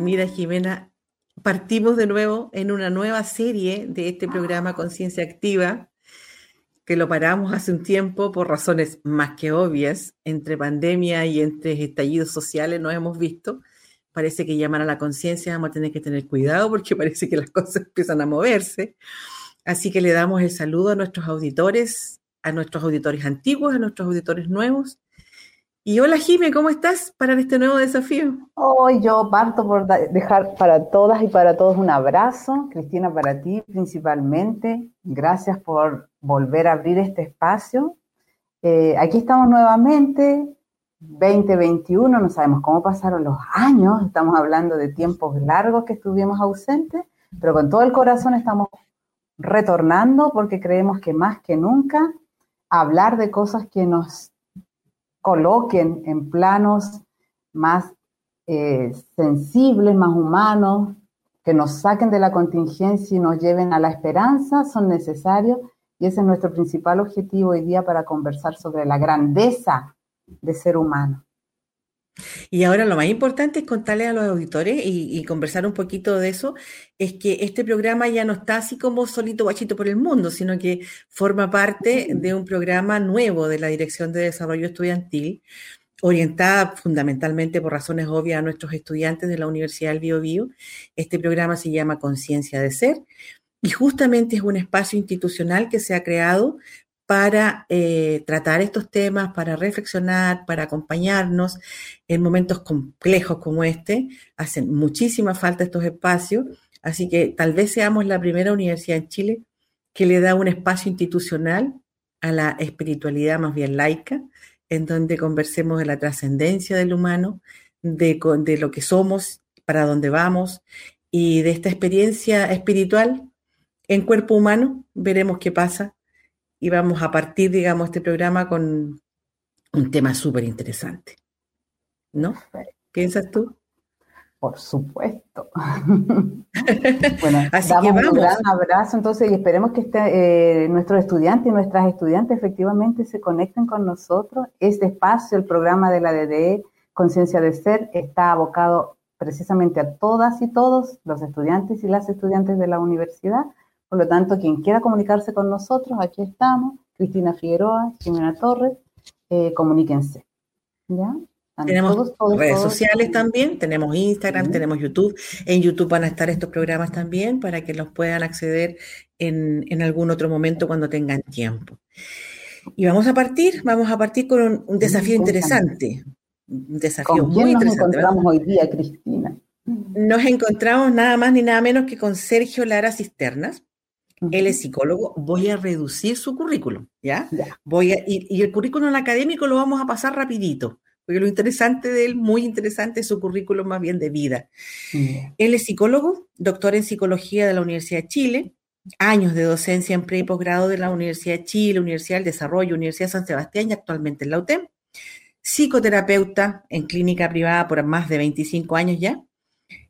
Mira, Jimena, partimos de nuevo en una nueva serie de este programa Conciencia Activa, que lo paramos hace un tiempo por razones más que obvias, entre pandemia y entre estallidos sociales nos hemos visto. Parece que llamar a la conciencia vamos a tener que tener cuidado porque parece que las cosas empiezan a moverse. Así que le damos el saludo a nuestros auditores, a nuestros auditores antiguos, a nuestros auditores nuevos y hola Jime, ¿cómo estás para este nuevo desafío? Hoy yo parto por dejar para todas y para todos un abrazo. Cristina, para ti principalmente. Gracias por volver a abrir este espacio. Eh, aquí estamos nuevamente, 2021, no sabemos cómo pasaron los años, estamos hablando de tiempos largos que estuvimos ausentes, pero con todo el corazón estamos retornando porque creemos que más que nunca hablar de cosas que nos coloquen en planos más eh, sensibles, más humanos, que nos saquen de la contingencia y nos lleven a la esperanza, son necesarios y ese es nuestro principal objetivo hoy día para conversar sobre la grandeza de ser humano. Y ahora lo más importante es contarle a los auditores y, conversar un poquito de eso, es que este programa ya no está así como solito guachito por el mundo, sino que forma parte de un programa nuevo de la Dirección de Desarrollo Estudiantil, orientada fundamentalmente por razones obvias a nuestros estudiantes de la Universidad del Bio, Bio. Este programa se llama Conciencia de Ser y justamente es un espacio institucional que se ha creado para eh, tratar estos temas, para reflexionar, para acompañarnos en momentos complejos como este. Hacen muchísima falta estos espacios, así que tal vez seamos la primera universidad en Chile que le da un espacio institucional a la espiritualidad más bien laica, en donde conversemos de la trascendencia del humano, de, de lo que somos, para dónde vamos y de esta experiencia espiritual en cuerpo humano. Veremos qué pasa y vamos a partir, digamos, este programa con un tema súper interesante. ¿No? ¿Piensas tú? Por supuesto. bueno, Así que vamos. un gran abrazo entonces y esperemos que este, eh, nuestros estudiantes y nuestras estudiantes efectivamente se conecten con nosotros. Este espacio, el programa de la DDE, Conciencia de Ser, está abocado precisamente a todas y todos los estudiantes y las estudiantes de la universidad por lo tanto, quien quiera comunicarse con nosotros, aquí estamos, Cristina Figueroa, Jimena Torres, eh, comuníquense. ¿Ya? Tenemos redes sociales también, tenemos Instagram, tenemos YouTube. En YouTube van a estar estos programas también para que los puedan acceder en, algún otro momento cuando tengan tiempo. Y vamos a partir, vamos a partir con un, desafío interesante. Un desafío muy interesante. Nos encontramos hoy día, Cristina? Nos encontramos nada más ni nada menos que con Sergio Lara Cisternas. Él es psicólogo, voy a reducir su currículum, ¿ya? Voy a, y, el currículum académico lo vamos a pasar rapidito, porque lo interesante de él, muy interesante, es su currículum más bien de vida. Él es psicólogo, doctor en psicología de la Universidad de Chile, años de docencia en pre y posgrado de la Universidad de Chile, Universidad del Desarrollo, Universidad de San Sebastián y actualmente en la UTEM. Psicoterapeuta en clínica privada por más de 25 años ya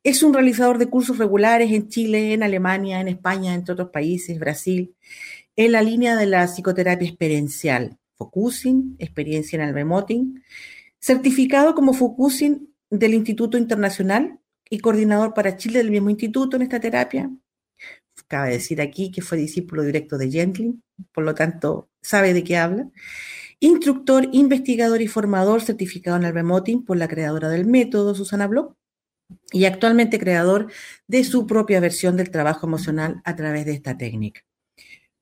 es un realizador de cursos regulares en Chile, en Alemania, en España, entre otros países, Brasil, en la línea de la psicoterapia experiencial, Focusing, experiencia en el remoting, certificado como Focusing del Instituto Internacional y coordinador para Chile del mismo instituto en esta terapia. Cabe decir aquí que fue discípulo directo de Gentling, por lo tanto sabe de qué habla. Instructor, investigador y formador certificado en el remoting por la creadora del método, Susana Bloch y actualmente creador de su propia versión del trabajo emocional a través de esta técnica.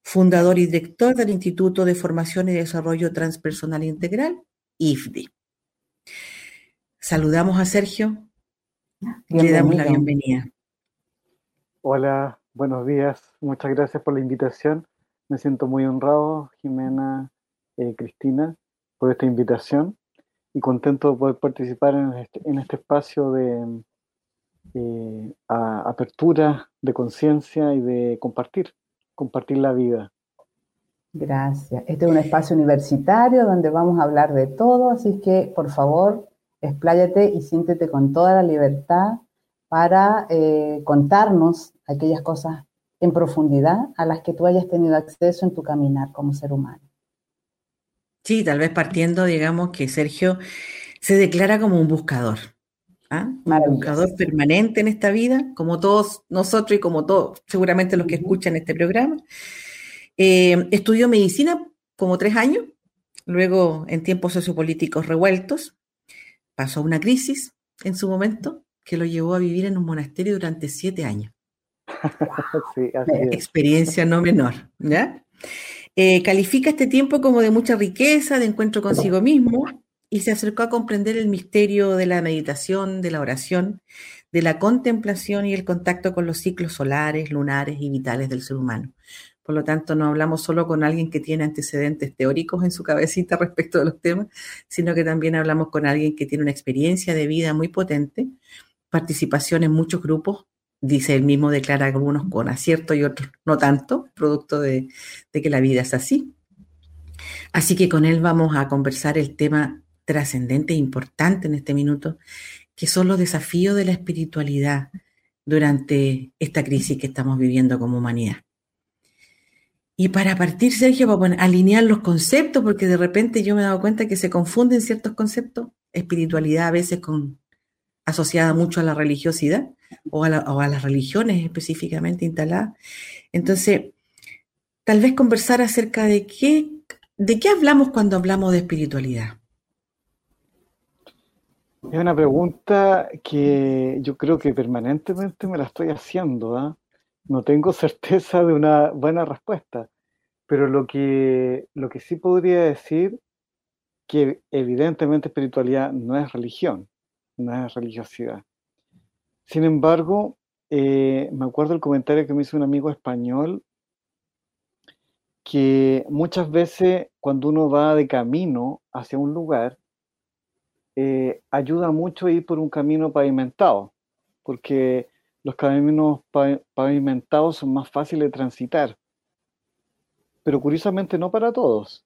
Fundador y director del Instituto de Formación y Desarrollo Transpersonal Integral, IFDI. Saludamos a Sergio y le damos la bienvenida. Hola, buenos días. Muchas gracias por la invitación. Me siento muy honrado, Jimena, eh, Cristina, por esta invitación y contento de poder participar en este, en este espacio de, eh, a apertura de conciencia y de compartir, compartir la vida. Gracias. Este es un espacio universitario donde vamos a hablar de todo, así que por favor, expláyate y siéntete con toda la libertad para eh, contarnos aquellas cosas en profundidad a las que tú hayas tenido acceso en tu caminar como ser humano. Sí, tal vez partiendo, digamos, que Sergio se declara como un buscador, ¿ah? un buscador permanente en esta vida, como todos nosotros y como todos, seguramente los que escuchan este programa. Eh, estudió medicina como tres años, luego en tiempos sociopolíticos revueltos, pasó una crisis en su momento que lo llevó a vivir en un monasterio durante siete años. Experiencia no menor, ¿ya? Eh, califica este tiempo como de mucha riqueza, de encuentro consigo mismo, y se acercó a comprender el misterio de la meditación, de la oración, de la contemplación y el contacto con los ciclos solares, lunares y vitales del ser humano. Por lo tanto, no hablamos solo con alguien que tiene antecedentes teóricos en su cabecita respecto de los temas, sino que también hablamos con alguien que tiene una experiencia de vida muy potente, participación en muchos grupos, dice él mismo, declara algunos con acierto y otros no tanto, producto de, de que la vida es así. Así que con él vamos a conversar el tema trascendente e importante en este minuto, que son los desafíos de la espiritualidad durante esta crisis que estamos viviendo como humanidad. Y para partir, Sergio, para alinear los conceptos, porque de repente yo me he dado cuenta que se confunden ciertos conceptos, espiritualidad a veces con, asociada mucho a la religiosidad o a, las religiones específicamente instaladas. Entonces, tal vez conversar acerca de qué, de qué hablamos cuando hablamos de espiritualidad. Es una pregunta que yo creo que permanentemente me la estoy haciendo. ¿ah? no tengo certeza de una buena respuesta, pero lo que, lo que sí podría decir que evidentemente espiritualidad no es religión, no es religiosidad. Sin embargo, eh, me acuerdo el comentario que me hizo un amigo español que muchas veces cuando uno va de camino hacia un lugar, eh, ayuda mucho ir por un camino pavimentado, porque los caminos pavimentados son más fáciles de transitar, pero curiosamente no para todos.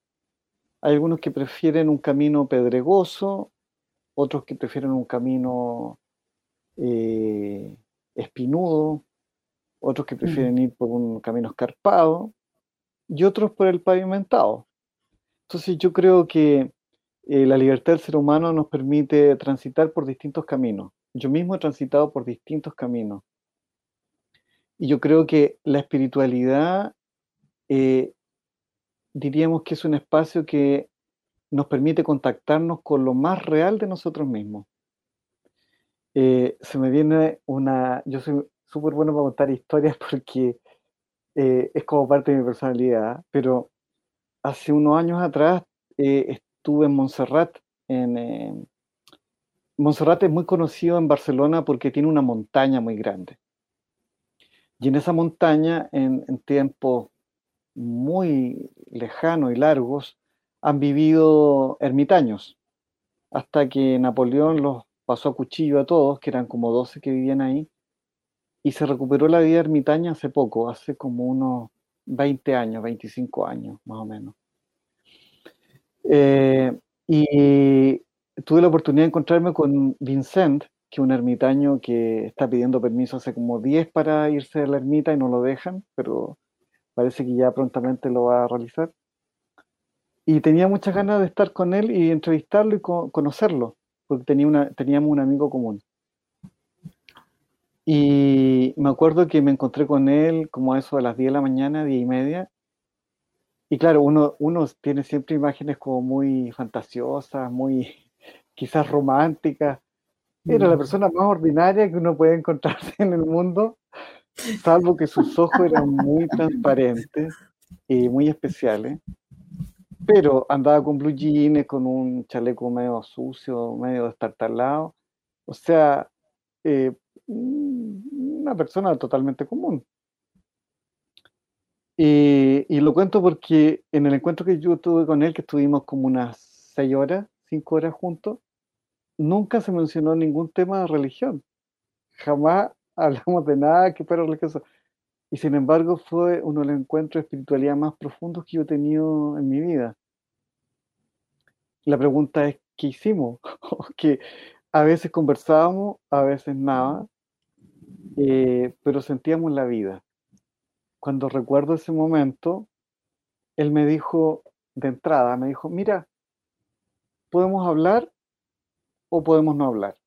Hay algunos que prefieren un camino pedregoso, otros que prefieren un camino eh, espinudo, otros que prefieren ir por un camino escarpado y otros por el pavimentado. Entonces yo creo que eh, la libertad del ser humano nos permite transitar por distintos caminos. Yo mismo he transitado por distintos caminos. Y yo creo que la espiritualidad, eh, diríamos que es un espacio que nos permite contactarnos con lo más real de nosotros mismos. Eh, se me viene una, yo soy súper bueno para contar historias porque eh, es como parte de mi personalidad, pero hace unos años atrás estuve en Montserrat. En, Montserrat es muy conocido en Barcelona porque tiene una montaña muy grande. Y en esa montaña, en, tiempos muy lejanos y largos, han vivido ermitaños, hasta que Napoleón los pasó a cuchillo a todos, que eran como 12 que vivían ahí, y se recuperó la vida ermitaña hace poco, hace como unos 20 años, 25 años más o menos. Eh, y tuve la oportunidad de encontrarme con Vincent, que un ermitaño que está pidiendo permiso hace como 10 para irse a la ermita y no lo dejan, pero parece que ya prontamente lo va a realizar. Y tenía muchas ganas de estar con él y entrevistarlo y conocerlo, porque tenía una, teníamos un amigo común. Y me acuerdo que me encontré con él como a eso de las 10 de la mañana, 10 y media. Y claro, uno, uno tiene siempre imágenes como muy fantasiosas, muy quizás románticas, era la mm. persona más ordinaria que uno puede encontrarse en el mundo, salvo que sus ojos eran muy transparentes y muy especiales. Pero andaba con blue jeans, con un chaleco medio sucio, medio destartalado. O sea, eh, una persona totalmente común. Y, y, lo cuento porque en el encuentro que yo tuve con él, que estuvimos como unas seis horas, cinco horas juntos, nunca se mencionó ningún tema de religión. Jamás hablamos de nada que fuera religioso. Y sin embargo fue uno de los encuentros de espiritualidad más profundos que yo he tenido en mi vida. La pregunta es, ¿qué hicimos? que a veces conversábamos, a veces nada, eh, pero sentíamos la vida. Cuando recuerdo ese momento, él me dijo de entrada, me dijo, mira, podemos hablar o podemos no hablar.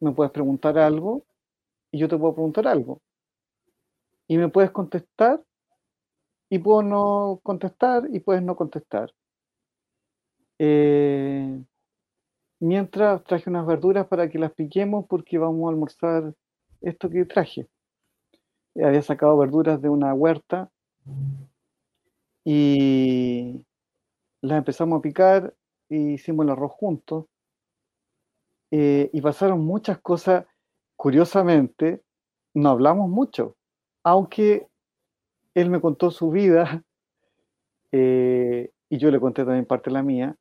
me puedes preguntar algo y yo te puedo preguntar algo. Y me puedes contestar y puedo no contestar y puedes no contestar. Eh, mientras traje unas verduras para que las piquemos porque vamos a almorzar esto que traje. Había sacado verduras de una huerta y las empezamos a picar y hicimos el arroz juntos. Eh, y pasaron muchas cosas. Curiosamente, no hablamos mucho, aunque él me contó su vida eh, y yo le conté también parte de la mía.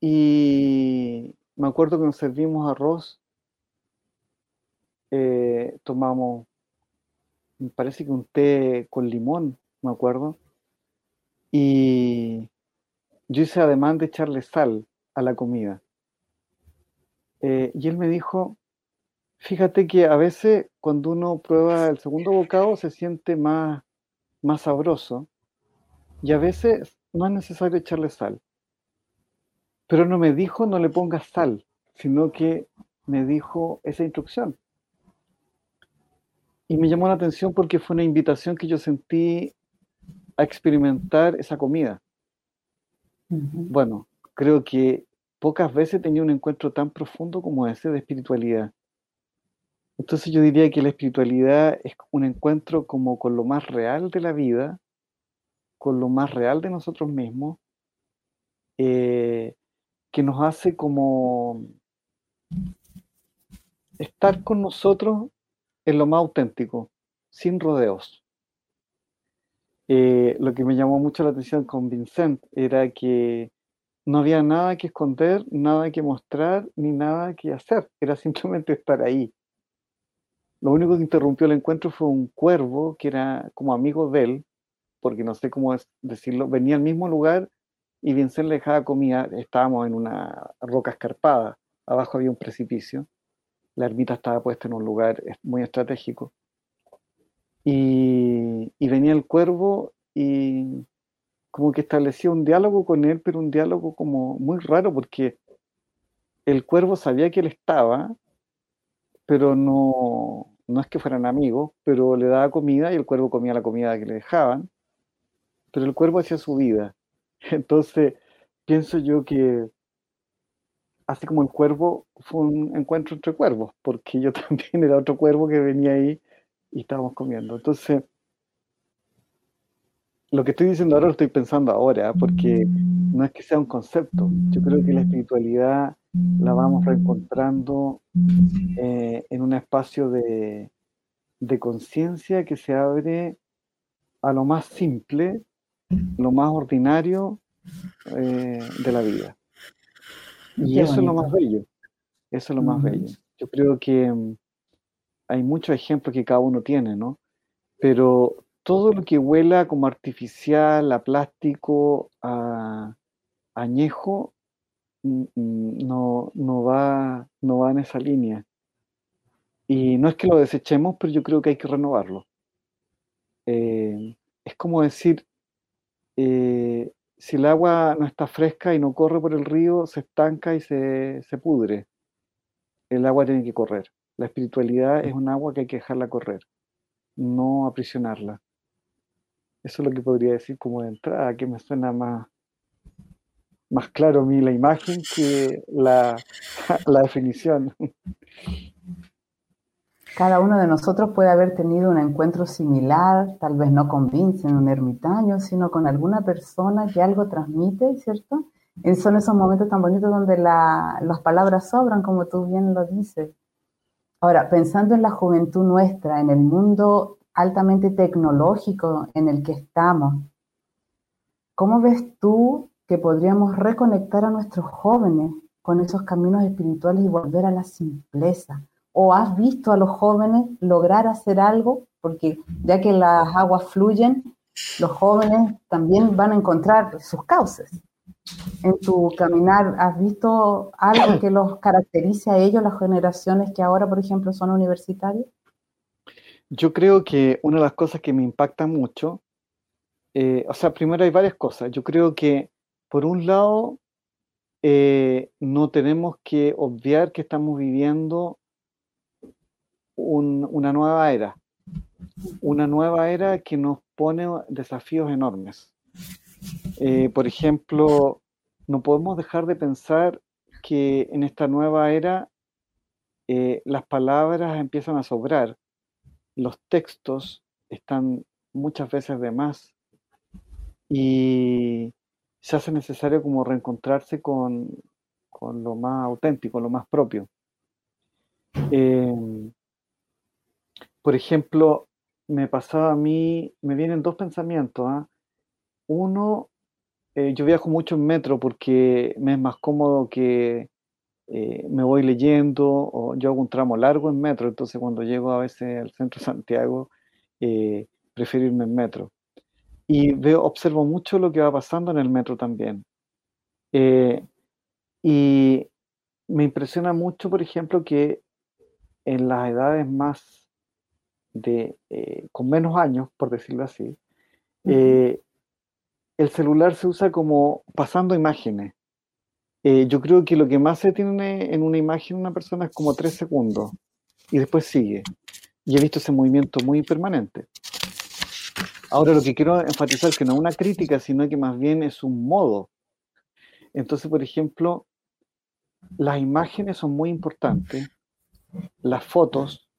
Y me acuerdo que nos servimos arroz, eh, tomamos, me parece que un té con limón, me acuerdo, y yo hice además de echarle sal a la comida. Eh, y él me dijo, fíjate que a veces cuando uno prueba el segundo bocado se siente más, más sabroso y a veces no es necesario echarle sal. Pero no me dijo no le pongas sal, sino que me dijo esa instrucción. Y me llamó la atención porque fue una invitación que yo sentí a experimentar esa comida. Bueno, creo que pocas veces tenía un encuentro tan profundo como ese de espiritualidad. Entonces yo diría que la espiritualidad es un encuentro como con lo más real de la vida, con lo más real de nosotros mismos, eh, que nos hace como estar con nosotros en lo más auténtico, sin rodeos. Eh, lo que me llamó mucho la atención con Vincent era que no había nada que esconder, nada que mostrar, ni nada que hacer. Era simplemente estar ahí. Lo único que interrumpió el encuentro fue un cuervo que era como amigo de él, porque no sé cómo decirlo, venía al mismo lugar y Vincent le dejaba comida. Estábamos en una roca escarpada, abajo había un precipicio. La ermita estaba puesta en un lugar muy estratégico. Y, venía el cuervo y como que establecía un diálogo con él, pero un diálogo como muy raro porque el cuervo sabía que él estaba, pero no, no es que fueran amigos, pero le daba comida y el cuervo comía la comida que le dejaban, pero el cuervo hacía su vida. Entonces, pienso yo que así como el cuervo fue un encuentro entre cuervos, porque yo también era otro cuervo que venía ahí y estábamos comiendo. Entonces, lo que estoy diciendo ahora lo estoy pensando ahora, porque no es que sea un concepto. Yo creo que la espiritualidad la vamos reencontrando eh, en un espacio de, conciencia que se abre a lo más simple, lo más ordinario eh, de la vida. Y eso es lo más bello. Eso es lo más bello. Yo creo que mm, hay muchos ejemplos que cada uno tiene, ¿no? Pero todo lo que huela como artificial, a plástico, a, añejo, mm, mm, no, no, va, no va en esa línea. Y no es que lo desechemos, pero yo creo que hay que renovarlo. Eh, es como decir, eh, si el agua no está fresca y no corre por el río, se estanca y se, se pudre. El agua tiene que correr. La espiritualidad es un agua que hay que dejarla correr, no aprisionarla. Eso es lo que podría decir como de entrada, que me suena más, más claro a mí la imagen que la, la definición. Cada uno de nosotros puede haber tenido un encuentro similar, tal vez no con Vincent, un ermitaño, sino con alguna persona que algo transmite, ¿cierto? Y son esos momentos tan bonitos donde las palabras sobran, como tú bien lo dices. Ahora, pensando en la juventud nuestra, en el mundo altamente tecnológico en el que estamos, ¿cómo ves tú que podríamos reconectar a nuestros jóvenes con esos caminos espirituales y volver a la simpleza? ¿O has visto a los jóvenes lograr hacer algo? Porque ya que las aguas fluyen, los jóvenes también van a encontrar sus cauces. En tu caminar, ¿has visto algo que los caracterice a ellos, las generaciones que ahora, por ejemplo, son universitarios? Yo creo que una de las cosas que me impacta mucho, eh, o sea, primero hay varias cosas. Yo creo que, por un lado, eh, no tenemos que obviar que estamos viviendo una nueva era, una nueva era que nos pone desafíos enormes. Eh, por ejemplo, no podemos dejar de pensar que en esta nueva era eh, las palabras empiezan a sobrar, los textos están muchas veces de más y se hace necesario como reencontrarse con, lo más auténtico, lo más propio. Em, por ejemplo, me pasaba a mí, me vienen dos pensamientos. ¿ah? Uno, eh, yo viajo mucho en metro porque me es más cómodo que eh, me voy leyendo o yo hago un tramo largo en metro, entonces cuando llego a veces al centro de Santiago, eh, prefiero irme en metro y veo, observo mucho lo que va pasando en el metro también. Eh, y me impresiona mucho, por ejemplo, que en las edades más de, eh, con menos años, por decirlo así, eh, el celular se usa como pasando imágenes. yo creo que lo que más se tiene en una imagen una persona es como tres segundos y después sigue. Y he visto ese movimiento muy permanente. Ahora lo que quiero enfatizar es que no es una crítica, sino que más bien es un modo. Entonces, por ejemplo, las imágenes son muy importantes, las fotos,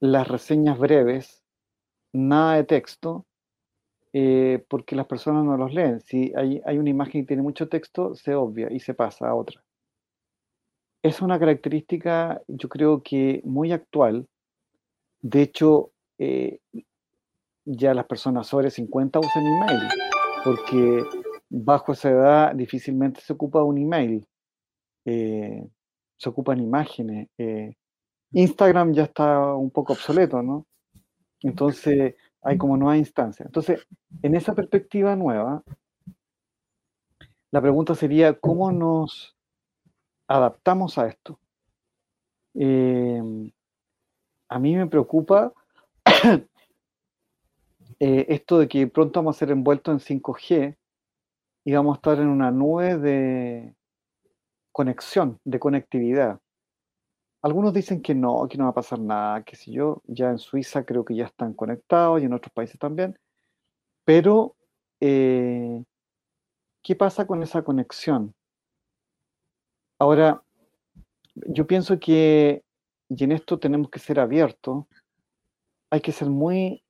las reseñas breves, nada de texto, eh, porque las personas no los leen. Si hay, hay, una imagen que tiene mucho texto, se obvia y se pasa a otra. Es una característica, yo creo que muy actual. De hecho, eh, ya las personas sobre 50 usan email, porque bajo esa edad difícilmente se ocupa un email, eh, se ocupan imágenes. Instagram ya está un poco obsoleto, ¿no? Entonces hay como nueva instancia. Entonces, en esa perspectiva nueva, la pregunta sería, ¿cómo nos adaptamos a esto? Eh, a mí me preocupa eh, esto de que pronto vamos a ser envueltos en 5G y vamos a estar en una nube de conexión, de conectividad. Algunos dicen que no, que no va a pasar nada, que si yo, ya en Suiza creo que ya están conectados y en otros países también, pero eh, ¿qué pasa con esa conexión? Ahora, yo pienso que, y en esto tenemos que ser abiertos, hay que ser muy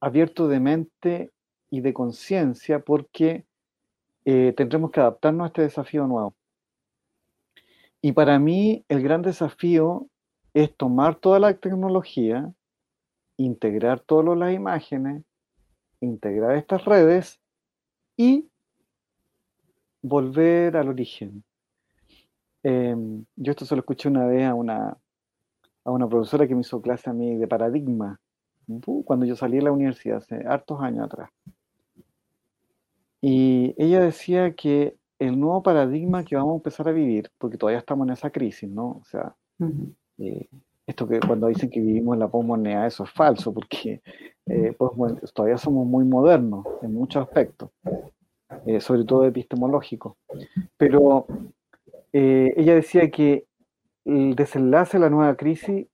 abierto de mente y de conciencia porque eh, tendremos que adaptarnos a este desafío nuevo. Y para mí el gran desafío es tomar toda la tecnología, integrar todas las imágenes, integrar estas redes y volver al origen. Em, yo esto se lo escuché una vez a una, a una profesora que me hizo clase a mí de paradigma cuando yo salí de la universidad, hace hartos años atrás. Y ella decía que el nuevo paradigma que vamos a empezar a vivir, porque todavía estamos en esa crisis, ¿no? O sea, eh, esto que cuando dicen que vivimos en la posmodernidad, eso es falso, porque eh, pues, todavía somos muy modernos en muchos aspectos, eh, sobre todo epistemológicos. Pero ella decía que el desenlace de la nueva crisis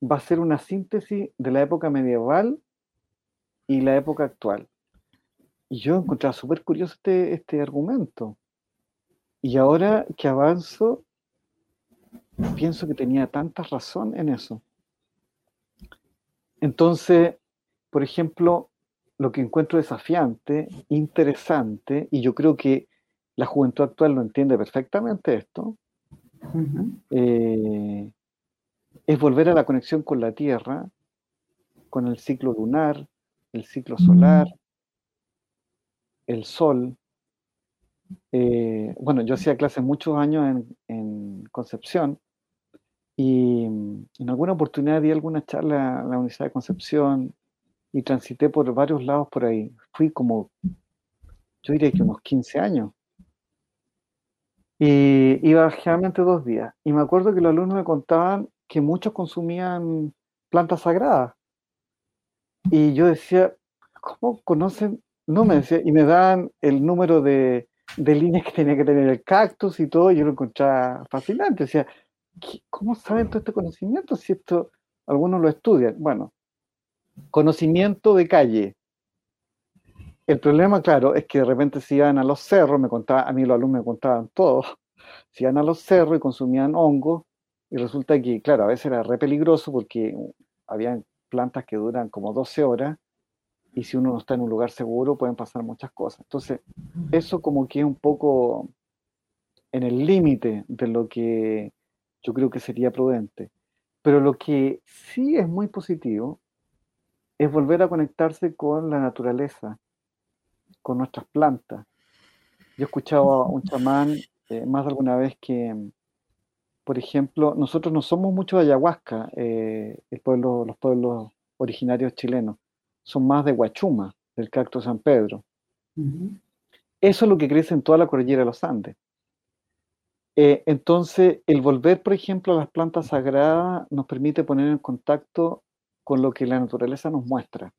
va a ser una síntesis de la época medieval y la época actual. Y yo encontraba súper curioso este, este argumento. Y ahora que avanzo, pienso que tenía tanta razón en eso. Entonces, por ejemplo, lo que encuentro desafiante, interesante, y yo creo que la juventud actual lo entiende perfectamente esto, es volver a la conexión con la Tierra, con el ciclo lunar, el ciclo solar, el Sol. Eh, bueno, yo hacía clases muchos años en, Concepción y en alguna oportunidad di alguna charla en la Universidad de Concepción y transité por varios lados por ahí. Fui como, yo diría que unos 15 años. Y iba generalmente dos días. Y me acuerdo que los alumnos me contaban que muchos consumían plantas sagradas. Y yo decía, ¿cómo conocen? No me decía, y me dan el número de, de líneas que tenía que tener el cactus y todo, yo lo encontraba fascinante. O sea, ¿cómo saben todo este conocimiento si esto algunos lo estudian? Bueno, conocimiento de calle. El problema, claro, es que de repente se iban a los cerros, me contaba, a mí los alumnos me contaban todo, se iban a los cerros y consumían hongos, y resulta que, claro, a veces era re peligroso porque había plantas que duran como 12 horas, y si uno no está en un lugar seguro pueden pasar muchas cosas. Entonces, eso como que es un poco en el límite de lo que yo creo que sería prudente. Pero lo que sí es muy positivo es volver a conectarse con la naturaleza, con nuestras plantas. Yo he escuchado a un chamán eh, más de alguna vez que, por ejemplo, nosotros no somos mucho de ayahuasca, eh, el pueblo, los pueblos originarios chilenos, son más de guachuma, del cactus San Pedro. Eso es lo que crece en toda la cordillera de los Andes. Eh, entonces, el volver, por ejemplo, a las plantas sagradas nos permite poner en contacto con lo que la naturaleza nos muestra.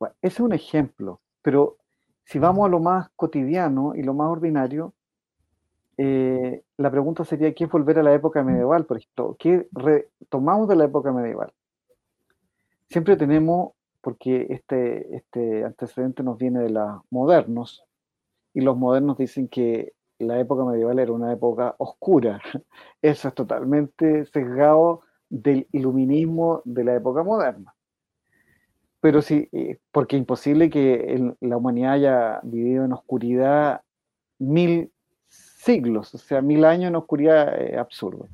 ese es un ejemplo, pero si vamos a lo más cotidiano y lo más ordinario, eh, la pregunta sería, ¿qué es volver a la época medieval, por ejemplo? ¿Qué retomamos de la época medieval? Siempre tenemos, porque este, este antecedente nos viene de los modernos, y los modernos dicen que la época medieval era una época oscura. Eso es totalmente sesgado del iluminismo de la época moderna. Pero sí, eh, porque es imposible que la humanidad haya vivido en oscuridad mil siglos, o sea, mil años en oscuridad eh, absurdo.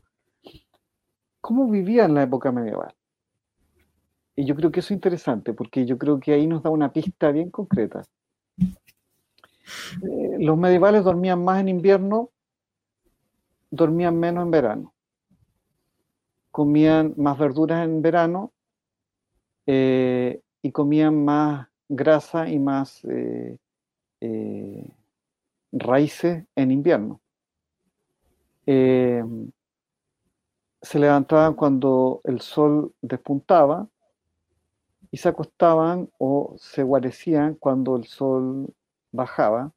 ¿Cómo vivía en la época medieval? Y yo creo que eso es interesante, porque yo creo que ahí nos da una pista bien concreta. Eh, los medievales dormían más en invierno, dormían menos en verano. Comían más verduras en verano eh, y comían más grasa y más eh, raíces en invierno. se levantaban cuando el sol despuntaba y se acostaban o se guarecían cuando el sol bajaba.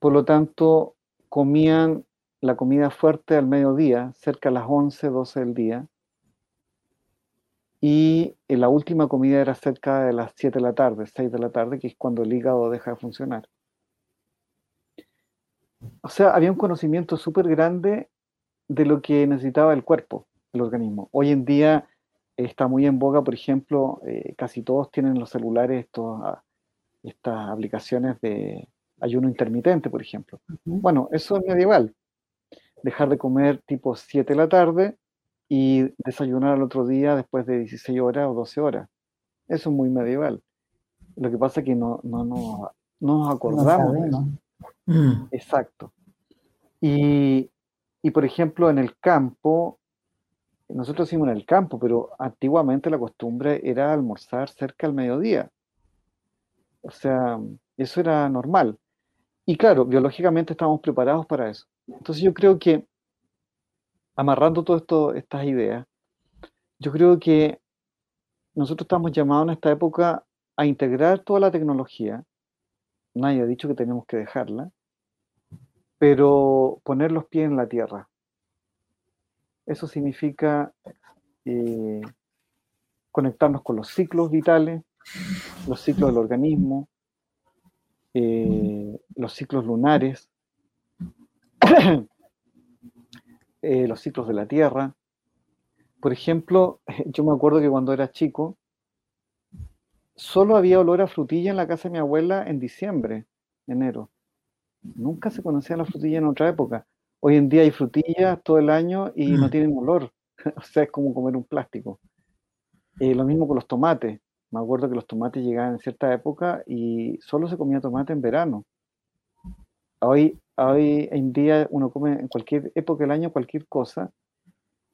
Por lo tanto, comían la comida fuerte al mediodía, cerca a las 11, 12 del día. Y la última comida era cerca de las 7 de la tarde, 6 de la tarde, que es cuando el hígado deja de funcionar. O sea, había un conocimiento súper grande de lo que necesitaba el cuerpo, el organismo. Hoy en día está muy en boga, por ejemplo, eh, casi todos tienen los celulares estos ah, estas aplicaciones de ayuno intermitente, por ejemplo. Bueno, eso es medieval. Dejar de comer tipo 7 de la tarde y desayunar al otro día después de 16 horas o 12 horas. Eso es muy medieval. Lo que pasa es que no, no, nos acordamos. Mm. Exacto. Y, y, por ejemplo, en el campo, nosotros hicimos en el campo, pero antiguamente la costumbre era almorzar cerca al mediodía. O sea, eso era normal. Y claro, biológicamente estamos preparados para eso. Entonces yo creo que, amarrando todas estas ideas, yo creo que nosotros estamos llamados en esta época a integrar toda la tecnología. Nadie ha dicho que tenemos que dejarla, pero poner los pies en la tierra. Eso significa eh, conectarnos con los ciclos vitales, los ciclos del organismo, eh, los ciclos lunares, eh, los ciclos de la Tierra. Por ejemplo, yo me acuerdo que cuando era chico, solo había olor a frutilla en la casa de mi abuela en diciembre, enero. Nunca se conocía la frutilla en otra época. Hoy en día hay frutillas todo el año y no mm. tienen olor. o sea, es como comer un plástico. Eh, lo mismo con los tomates. Me acuerdo que los tomates llegaban en cierta época y solo se comía tomate en verano. Hoy, hoy en día uno come en cualquier época del año cualquier cosa,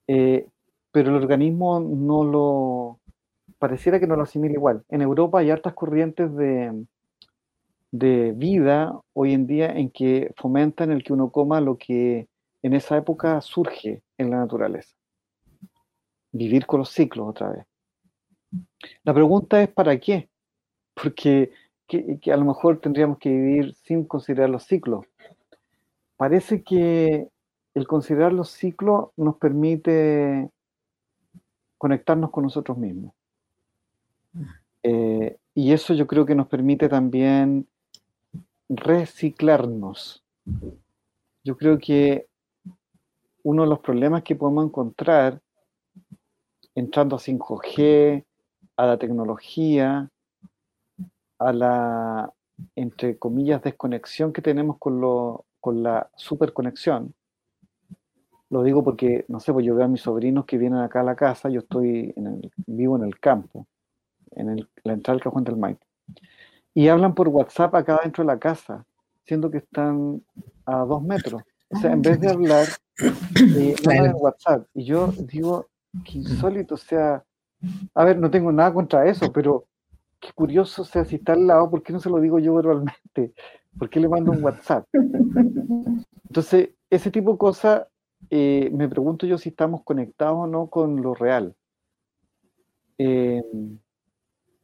eh, pero el organismo no lo, pareciera que no lo asimila igual. En Europa hay hartas corrientes de, de vida hoy en día en que fomentan el que uno coma lo que en esa época surge en la naturaleza. Vivir con los ciclos otra vez. La pregunta es ¿para qué? Porque que, a lo mejor tendríamos que vivir sin considerar los ciclos. Parece que el considerar los ciclos nos permite conectarnos con nosotros mismos. Eh, y eso yo creo que nos permite también reciclarnos. Yo creo que uno de los problemas que podemos encontrar entrando a 5G, a la tecnología, a la, entre comillas, desconexión que tenemos con, lo, con la superconexión. Lo digo porque, no sé, pues yo veo a mis sobrinos que vienen acá a la casa, yo estoy en el, vivo en el campo, en la entrada del cajón del Maipo, y hablan por WhatsApp acá dentro de la casa, siendo que están a dos metros. O sea, en vez de hablar, eh, en WhatsApp. Y yo digo, qué insólito, o sea, a ver, no tengo nada contra eso, pero qué curioso, o sea, si está al lado, ¿por qué no se lo digo yo verbalmente? ¿Por qué le mando un WhatsApp? Entonces, ese tipo de cosas, eh, me pregunto yo si estamos conectados o no con lo real. Eh,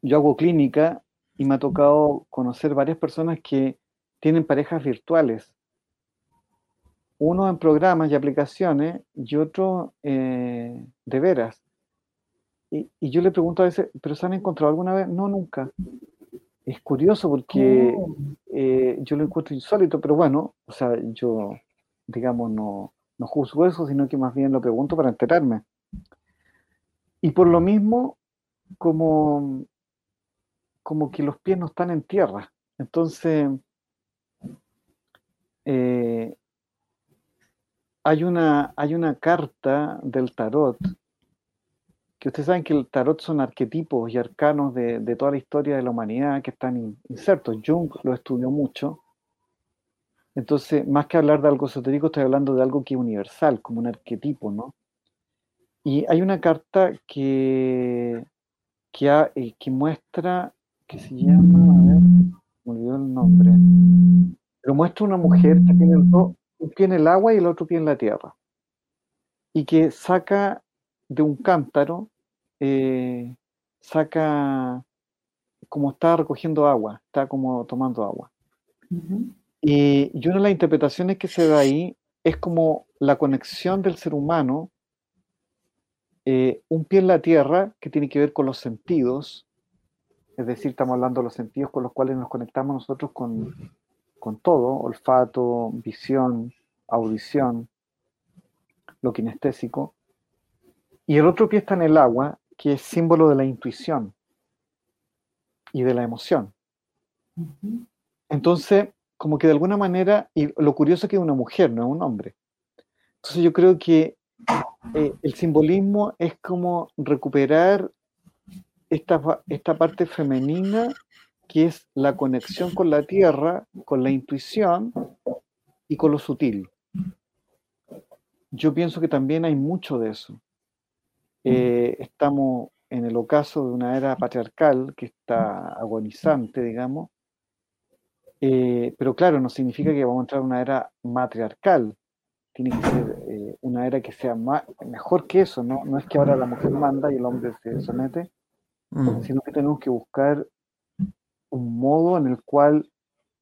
yo hago clínica y me ha tocado conocer varias personas que tienen parejas virtuales. Uno en programas y aplicaciones y otro eh, de veras. Y, yo le pregunto a veces, ¿pero se han encontrado alguna vez? No, nunca. Es curioso porque oh. eh, yo lo encuentro insólito, pero bueno, o sea, yo, digamos, no, no juzgo eso, sino que más bien lo pregunto para enterarme. Y por lo mismo, como, como que los pies no están en tierra. Entonces, eh, hay, una, hay una carta del tarot que ustedes saben que el tarot son arquetipos y arcanos de, toda la historia de la humanidad que están insertos. Jung lo estudió mucho. Entonces, más que hablar de algo esotérico, estoy hablando de algo que es universal, como un arquetipo, ¿no? Y hay una carta que, que, eh, que muestra, que se llama, a ver, me olvidó el nombre, pero muestra una mujer que tiene un pie en el agua y el otro pie en la tierra. Y que saca de un cántaro, eh, saca como está recogiendo agua, está como tomando agua. y, una de las interpretaciones que se da ahí es como la conexión del ser humano, eh, un pie en la tierra, que tiene que ver con los sentidos, es decir, estamos hablando de los sentidos con los cuales nos conectamos nosotros con, con todo, olfato, visión, audición, lo kinestésico, y el otro pie está en el agua, que es símbolo de la intuición y de la emoción. Entonces, como que de alguna manera, y lo curioso es que es una mujer, no es un hombre. Entonces yo creo que eh, el simbolismo es como recuperar esta, esta parte femenina que es la conexión con la tierra, con la intuición y con lo sutil. Yo pienso que también hay mucho de eso. Eh, estamos en el ocaso de una era patriarcal que está agonizante, digamos, eh, pero claro, no significa que vamos a entrar en una era matriarcal. Tiene que ser eh, una era que sea mejor que eso, ¿no? No es que ahora la mujer manda y el hombre se somete, mm. sino que tenemos que buscar un modo en el cual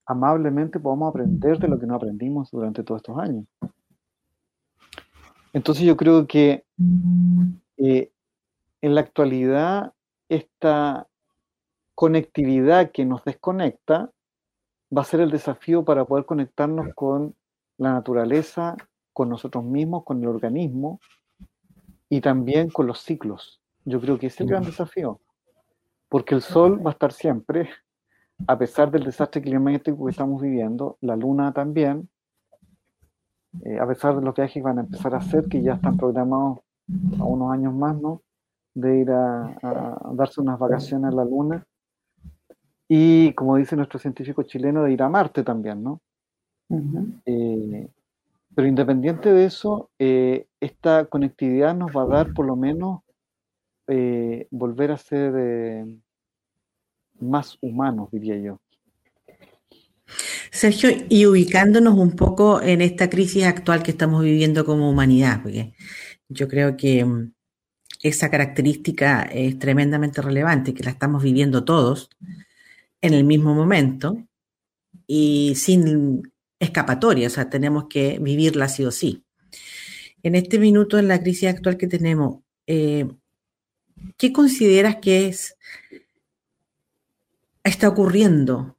amablemente podamos aprender de lo que no aprendimos durante todos estos años. Entonces yo creo que eh, en la actualidad esta conectividad que nos desconecta va a ser el desafío para poder conectarnos con la naturaleza, con nosotros mismos, con el organismo y también con los ciclos. Yo creo que ese es el gran desafío, porque el sol va a estar siempre, a pesar del desastre climático que estamos viviendo, la luna también, eh, a pesar de los viajes que van a empezar a hacer, que ya están programados a unos años más, ¿no? De ir a, darse unas vacaciones a la Luna. Y como dice nuestro científico chileno, de ir a Marte también, ¿no? Eh, pero independiente de eso, eh, esta conectividad nos va a dar por lo menos eh, volver a ser más humanos, diría yo. Sergio, y ubicándonos un poco en esta crisis actual que estamos viviendo como humanidad, porque yo creo que mm, esa característica es tremendamente relevante, que la estamos viviendo todos. en el mismo momento y sin escapatoria, o sea, tenemos que vivirla sí o sí. En este minuto, en la crisis actual que tenemos, eh, ¿qué consideras que es, está ocurriendo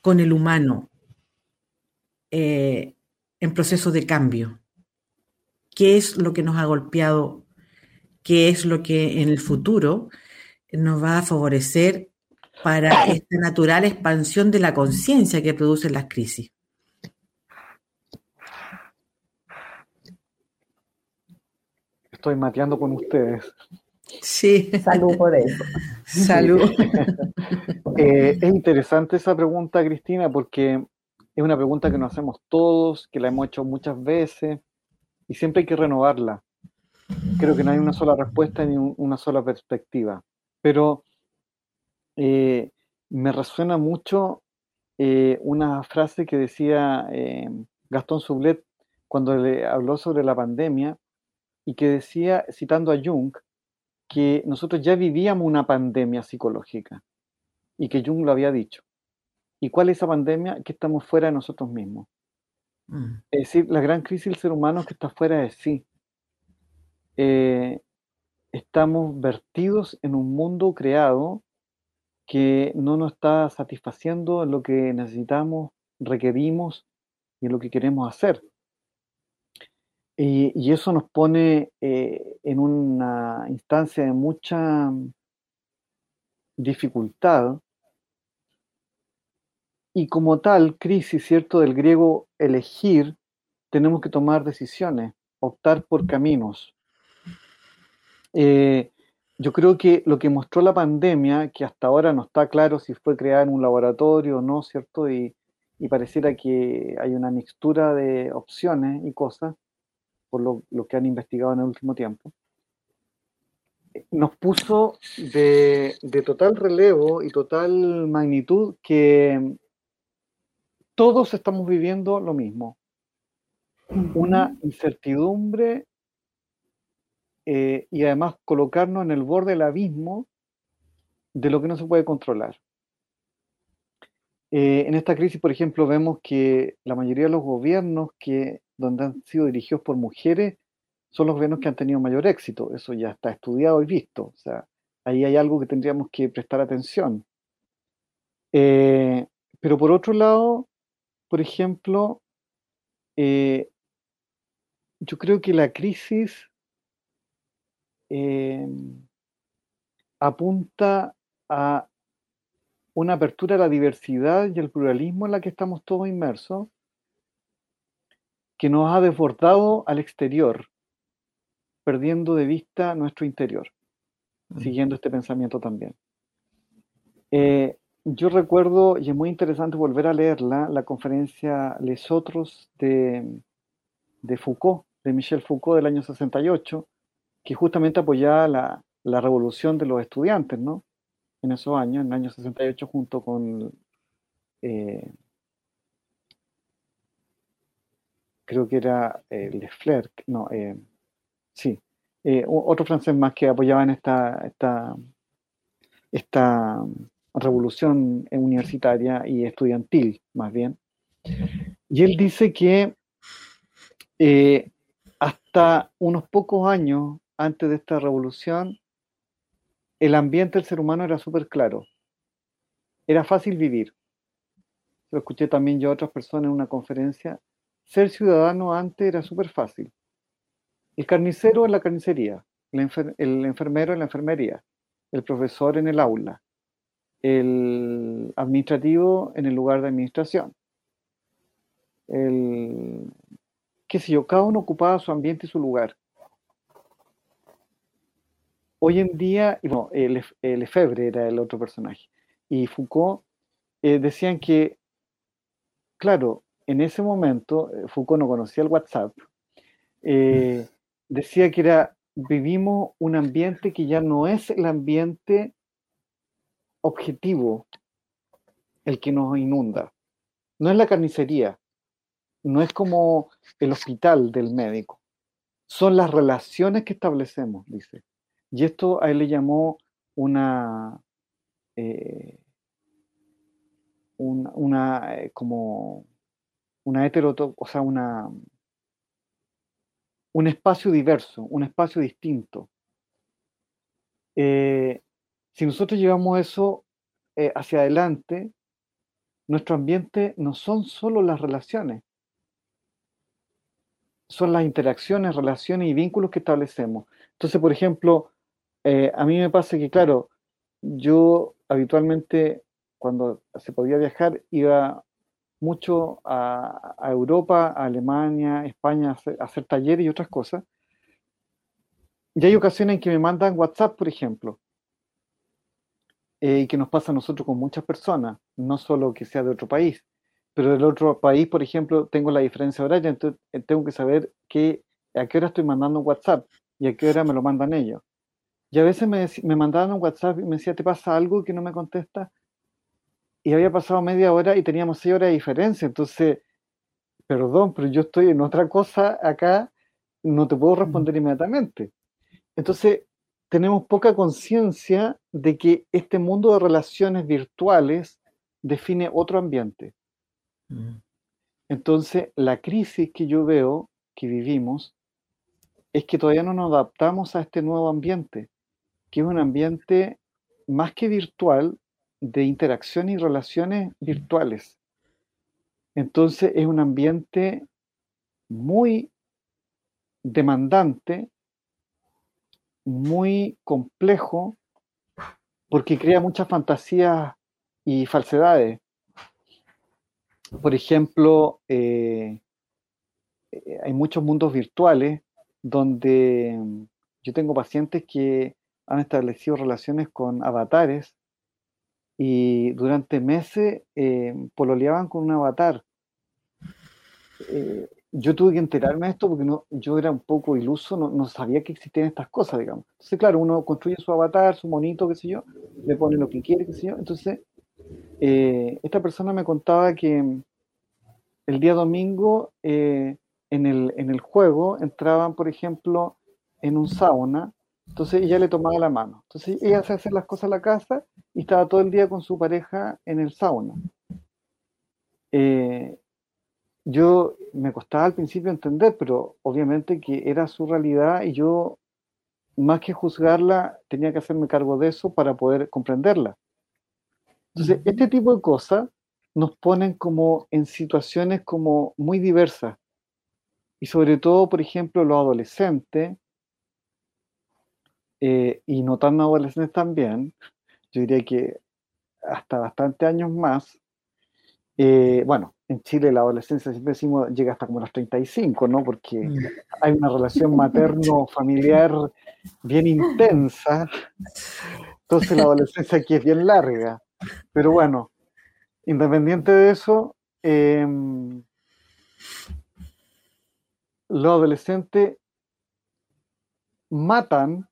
con el humano eh, en proceso de cambio? ¿Qué es lo que nos ha golpeado? ¿Qué es lo que en el futuro nos va a favorecer para esta natural expansión de la conciencia que producen las crisis? Estoy mateando con ustedes. Sí. Salud por eso. Salud. Eh, es interesante esa pregunta, Cristina, porque es una pregunta que nos hacemos todos, que la hemos hecho muchas veces y siempre hay que renovarla. Creo que no hay una sola respuesta ni una sola perspectiva. Pero eh, me resuena mucho eh, una frase que decía Gastón Sublet cuando le habló sobre la pandemia y que decía, citando a Jung, que nosotros ya vivíamos una pandemia psicológica y que Jung lo había dicho. ¿Y cuál es esa pandemia? Que estamos fuera de nosotros mismos. Mm. Es decir, la gran crisis del ser humano es que está fuera de sí. estamos vertidos en un mundo creado que no nos está satisfaciendo en lo que necesitamos, requerimos y en lo que queremos hacer. Y, eso nos pone eh, en una instancia de mucha dificultad y como tal, crisis, ¿cierto? Del griego elegir, tenemos que tomar decisiones, optar por caminos. Eh, yo creo que lo que mostró la pandemia, que hasta ahora no está claro si fue creada en un laboratorio o no, ¿cierto? Y, pareciera que hay una mixtura de opciones y cosas, por lo, que han investigado en el último tiempo, nos puso de, de total relevo y total magnitud que todos estamos viviendo lo mismo. Una incertidumbre eh, y además colocarnos en el borde del abismo de lo que no se puede controlar. Eh, en esta crisis, por ejemplo, vemos que la mayoría de los gobiernos que donde han sido dirigidos por mujeres son los gobiernos que han tenido mayor éxito. Eso ya está estudiado y visto. O sea, ahí hay algo que tendríamos que prestar atención. Eh, pero por otro lado, por ejemplo, yo creo que la crisis Em, apunta a una apertura a la diversidad y el pluralismo en la que estamos todos inmersos, que nos ha desbordado al exterior, perdiendo de vista nuestro interior, mm. siguiendo este pensamiento también. Eh, yo recuerdo, y es muy interesante volver a leerla, la conferencia Les Otros de, de Foucault, de Michel Foucault del año 68, que justamente apoyaba la, la revolución de los estudiantes, ¿no? En esos años, en el año 68, junto con, eh, creo que era eh, no, eh, sí, eh, otro francés más que apoyaban esta, esta, esta revolución universitaria y estudiantil, más bien. Y él dice que hasta unos pocos años antes de esta revolución, el ambiente del ser humano era súper claro. Era fácil vivir. Lo escuché también yo a otras personas en una conferencia. Ser ciudadano antes era súper fácil. El carnicero en la carnicería, el, enfermero en la enfermería, el profesor en el aula, el administrativo en el lugar de administración. El, qué sé yo, cada uno ocupaba su ambiente y su lugar. Hoy en día, bueno, el, Lefebvre era el otro personaje, y Foucault eh, decían que, claro, en ese momento, eh, Foucault no conocía el WhatsApp, eh, decía que era, vivimos un ambiente que ya no es el ambiente objetivo el que nos inunda. No es la carnicería, no es como el hospital del médico, son las relaciones que establecemos, dice. Y esto a él le llamó una, eh, una, como una hetero, o sea, una, un espacio diverso, un espacio distinto. Eh, si nosotros llevamos eso eh, hacia adelante, nuestro ambiente no son solo las relaciones, son las interacciones, relaciones y vínculos que establecemos. Entonces, por ejemplo, eh, a mí me pasa que, claro, yo habitualmente cuando se podía viajar iba mucho a, Europa, a Alemania, España, a hacer, talleres y otras cosas. Y hay ocasiones en que me mandan WhatsApp, por ejemplo, eh, y que nos pasa a nosotros con muchas personas, no solo que sea de otro país, pero del otro país, por ejemplo, tengo la diferencia horaria, entonces eh, tengo que saber que, a qué hora estoy mandando un WhatsApp y a qué hora me lo mandan ellos. Y a veces me, me mandaban un WhatsApp y me decía, ¿te pasa algo que no me contesta? Y había pasado media hora y teníamos seis horas de diferencia. Entonces, perdón, pero yo estoy en otra cosa acá, no te puedo responder inmediatamente. Entonces, tenemos poca conciencia de que este mundo de relaciones virtuales define otro ambiente. Mm. Entonces, la crisis que yo veo que vivimos es que todavía no nos adaptamos a este nuevo ambiente, que es un ambiente más que virtual, de interacción y relaciones virtuales. Entonces es un ambiente muy demandante, muy complejo, porque crea muchas fantasías y falsedades. Por ejemplo, eh, eh, hay muchos mundos virtuales donde yo tengo pacientes que han establecido relaciones con avatares y durante meses eh, pololeaban con un avatar. Eh, yo tuve que enterarme de esto porque no, yo era un poco iluso, no, sabía que existían estas cosas, digamos. Entonces, claro, uno construye su avatar, su monito, qué sé yo, le pone lo que quiere, qué sé yo. Entonces, eh, esta persona me contaba que el día domingo en, el, en el juego entraban, por ejemplo, en un sauna entonces ella le tomaba la mano. Entonces ella se hace las cosas en la casa y estaba todo el día con su pareja en el sauna. Eh, yo me costaba al principio entender, pero obviamente que era su realidad y yo, más que juzgarla, tenía que hacerme cargo de eso para poder comprenderla. Entonces, este tipo de cosas nos ponen como en situaciones como muy diversas. Y sobre todo, por ejemplo, los adolescentes eh, y no tan adolescentes también, yo diría que hasta bastante años más. Eh, bueno, en Chile la adolescencia siempre decimos llega hasta como los 35, ¿no? Porque mm. hay una relación materno-familiar bien intensa. Entonces la adolescencia aquí es bien larga. Pero bueno, independiente de eso, em, los adolescentes matan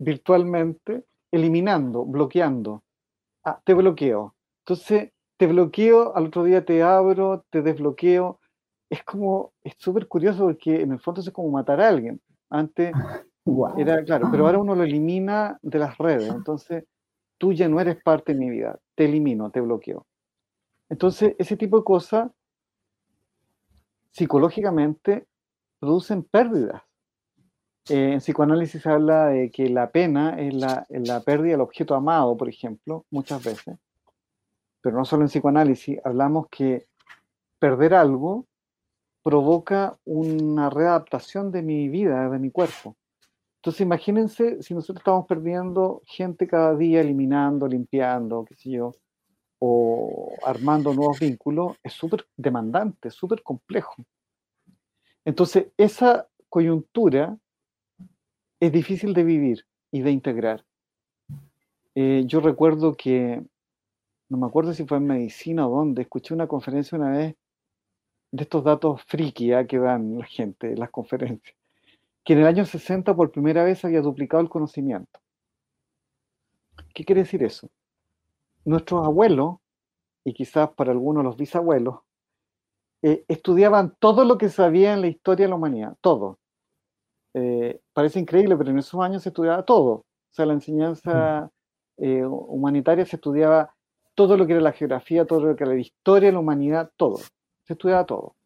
virtualmente, eliminando, bloqueando. Ah, te bloqueo. Entonces, te bloqueo, al otro día te abro, te desbloqueo. Es como, es súper curioso porque en el fondo es como matar a alguien. Antes era claro, pero ahora uno lo elimina de las redes. Entonces, tú ya no eres parte de mi vida. Te elimino, te bloqueo. Entonces, ese tipo de cosas psicológicamente producen pérdidas. Eh, en psicoanálisis se habla de que la pena es la, la, pérdida del objeto amado, por ejemplo, muchas veces. Pero no solo en psicoanálisis, hablamos que perder algo provoca una readaptación de mi vida, de mi cuerpo. Entonces imagínense si nosotros estamos perdiendo gente cada día, eliminando, limpiando, qué sé yo, o armando nuevos vínculos, es súper demandante, súper complejo. Entonces esa coyuntura es difícil de vivir y de integrar. Eh, yo recuerdo que, no me acuerdo si fue en medicina o dónde, escuché una conferencia una vez de estos datos friki ¿ah? que dan la gente en las conferencias, que en el año 60 por primera vez había duplicado el conocimiento. ¿Qué quiere decir eso? Nuestros abuelos, y quizás para algunos los bisabuelos, eh, estudiaban todo lo que sabía en la historia de la humanidad, todo. Eh, parece increíble, pero en esos años se estudiaba todo. O sea, la enseñanza eh, humanitaria se estudiaba todo lo que era la geografía, todo lo que era la historia, la humanidad, todo. Se estudiaba todo.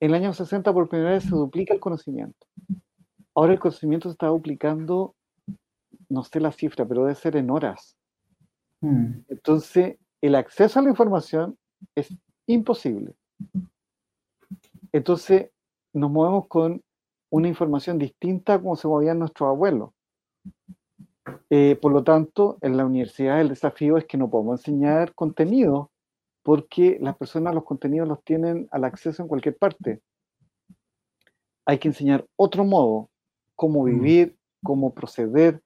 En el año 60 por primera vez se duplica el conocimiento. Ahora el conocimiento se está duplicando, no sé la cifra, pero debe ser en horas. Mm. Entonces, el acceso a la información es imposible. Entonces, nos movemos con una información distinta a como se movían nuestros abuelos. Eh, por lo tanto, en la universidad el desafío es que no podemos enseñar contenido porque las personas los contenidos los tienen al acceso en cualquier parte. Hay que enseñar otro modo, cómo mm. vivir, cómo proceder,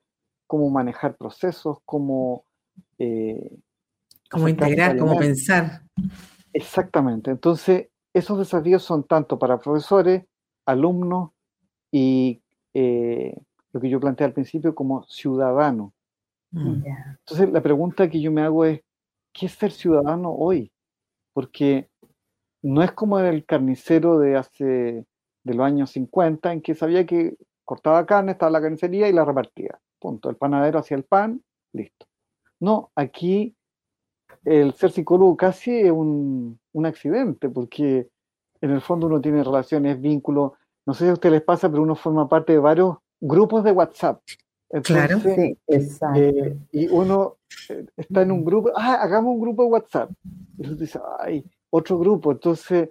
cómo manejar procesos, cómo... Eh, cómo integrar, cómo pensar. Exactamente. Entonces, esos desafíos son tanto para profesores, alumnos y eh, lo que yo planteé al principio como ciudadano. Mm. Entonces, la pregunta que yo me hago es, ¿qué es ser ciudadano hoy? Porque no es como el carnicero de hace de los años 50 en que sabía que cortaba carne, estaba en la carnicería y la repartía. Punto. El panadero hacía el pan, listo. No, aquí el ser psicólogo casi es un, un accidente, porque en el fondo uno tiene relaciones, vínculos. No sé si a ustedes les pasa, pero uno forma parte de varios grupos de WhatsApp. claro, sí, exacto. Eh, y uno eh, está en un grupo, ah, hagamos un grupo de WhatsApp. Y uno dice, ay, otro grupo. Entonces,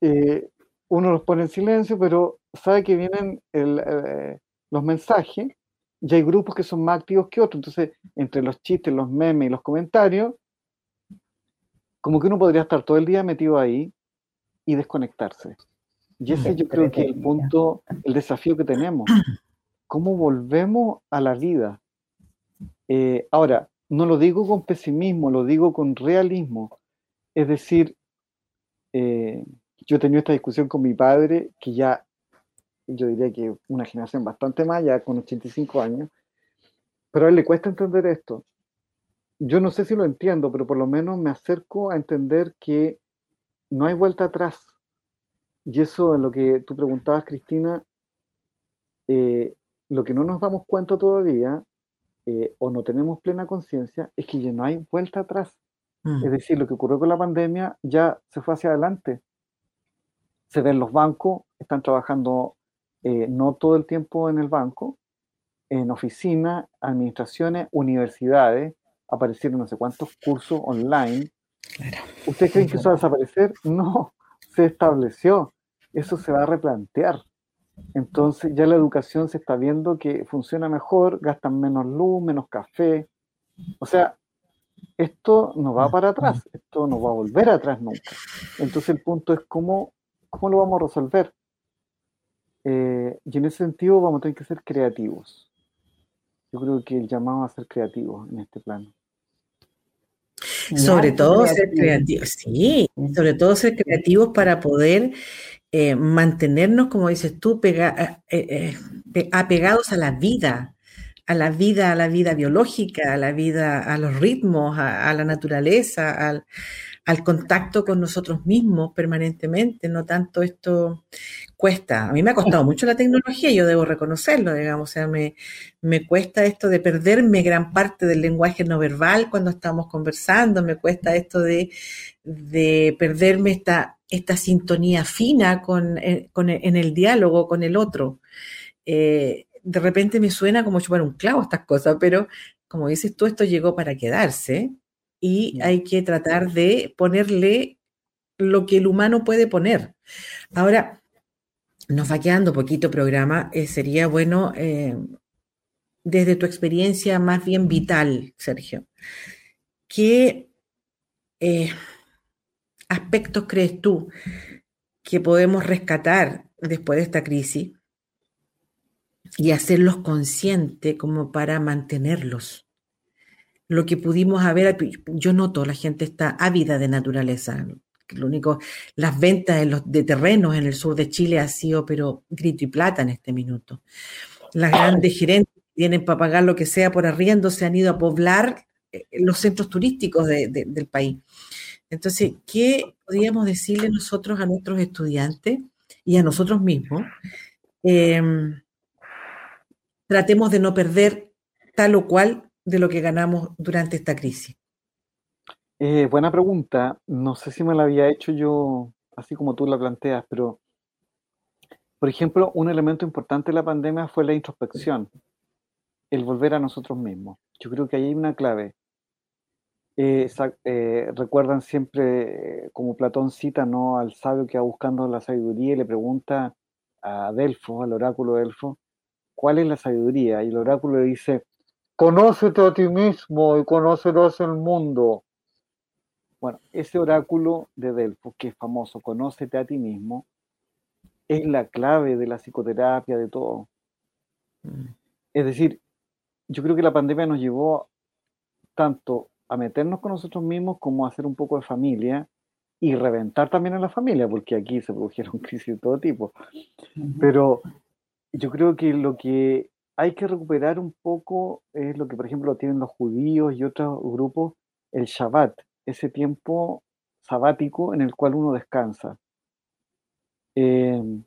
eh, uno los pone en silencio, pero sabe que vienen los mensajes y hay grupos que son más activos que otros. Entonces, entre los chistes, los memes y los comentarios, como que uno podría estar todo el día metido ahí y desconectarse. Y ese yo creo que es el punto, el desafío que tenemos. ¿Cómo volvemos a la vida? Eh, ahora, no lo digo con pesimismo, lo digo con realismo. Es decir, eh, yo he tenido esta discusión con mi padre, que ya, yo diría que una generación bastante más, ya con 85 años, pero a él le cuesta entender esto. Yo no sé si lo entiendo, pero por lo menos me acerco a entender que no hay vuelta atrás. Y eso en lo que tú preguntabas, Cristina, eh, lo que no nos damos cuenta todavía, eh, o no tenemos plena conciencia, es que ya no hay vuelta atrás. Mm. Es decir, lo que ocurrió con la pandemia ya se fue hacia adelante. Se ven los bancos, están trabajando eh, no todo el tiempo en el banco, en oficinas, administraciones, universidades, aparecieron no sé cuántos cursos online. ¿Ustedes creen que eso va a desaparecer? No, se estableció. Eso se va a replantear. Entonces ya la educación se está viendo que funciona mejor, gastan menos luz, menos café. O sea, esto no va para atrás, esto no va a volver atrás nunca. Entonces el punto es cómo, cómo lo vamos a resolver. Eh, y en ese sentido vamos a tener que ser creativos. Yo creo que el llamado a ser creativos en este plano. Sobre todo ser creativos, sí, sobre todo ser creativos para poder eh, mantenernos, como dices tú, eh, eh, apegados a la vida, a la vida, a la vida biológica, a la vida, a los ritmos, a, la naturaleza, al, al, contacto con nosotros mismos permanentemente, no tanto esto cuesta. A mí me ha costado mucho la tecnología, yo debo reconocerlo, digamos, o sea, me, me cuesta esto de perderme gran parte del lenguaje no verbal cuando estamos conversando, me cuesta esto de, de perderme esta esta sintonía fina con, eh, en el diálogo con el otro. Eh, de repente me suena como chupar un clavo estas cosas, pero como dices tú, esto llegó para quedarse y hay que tratar de ponerle lo que el humano puede poner. Ahora, nos va quedando poquito programa, eh, sería bueno, desde tu experiencia más bien vital, Sergio, que aspectos crees tú que podemos rescatar después de esta crisis y hacerlos conscientes como para mantenerlos? Lo que pudimos haber, yo noto, la gente está ávida de naturaleza. Lo único, las ventas de, terrenos en el sur de Chile ha sido, pero grito y plata en este minuto. Las grandes gerentes tienen para pagar lo que sea por arriendo, se han ido a poblar eh, los centros turísticos del país. Entonces, ¿qué podríamos decirle nosotros a nuestros estudiantes y a nosotros mismos? Em, tratemos de no perder tal o cual de lo que ganamos durante esta crisis. Eh, buena pregunta. No sé si me la había hecho yo así como tú la planteas, pero, por ejemplo, un elemento importante de la pandemia fue la introspección, el volver a nosotros mismos. Yo creo que ahí hay una clave. Eh, eh, recuerdan siempre, como Platón cita, ¿no? al sabio que va buscando la sabiduría y le pregunta a Delfo, al oráculo de Delfo, ¿cuál es la sabiduría? Y el oráculo le dice, conócete a ti mismo y conocerás el mundo. Bueno, ese oráculo de Delfo, que es famoso, conócete a ti mismo, es la clave de la psicoterapia, de todo. Mm. Es decir, yo creo que la pandemia nos llevó tanto a meternos con nosotros mismos como hacer un poco de familia y reventar también a la familia, porque aquí se produjeron crisis de todo tipo. Pero yo creo que lo que hay que recuperar un poco es lo que, por ejemplo, tienen los judíos y otros grupos, el Shabbat, ese tiempo sabático en el cual uno descansa. Em,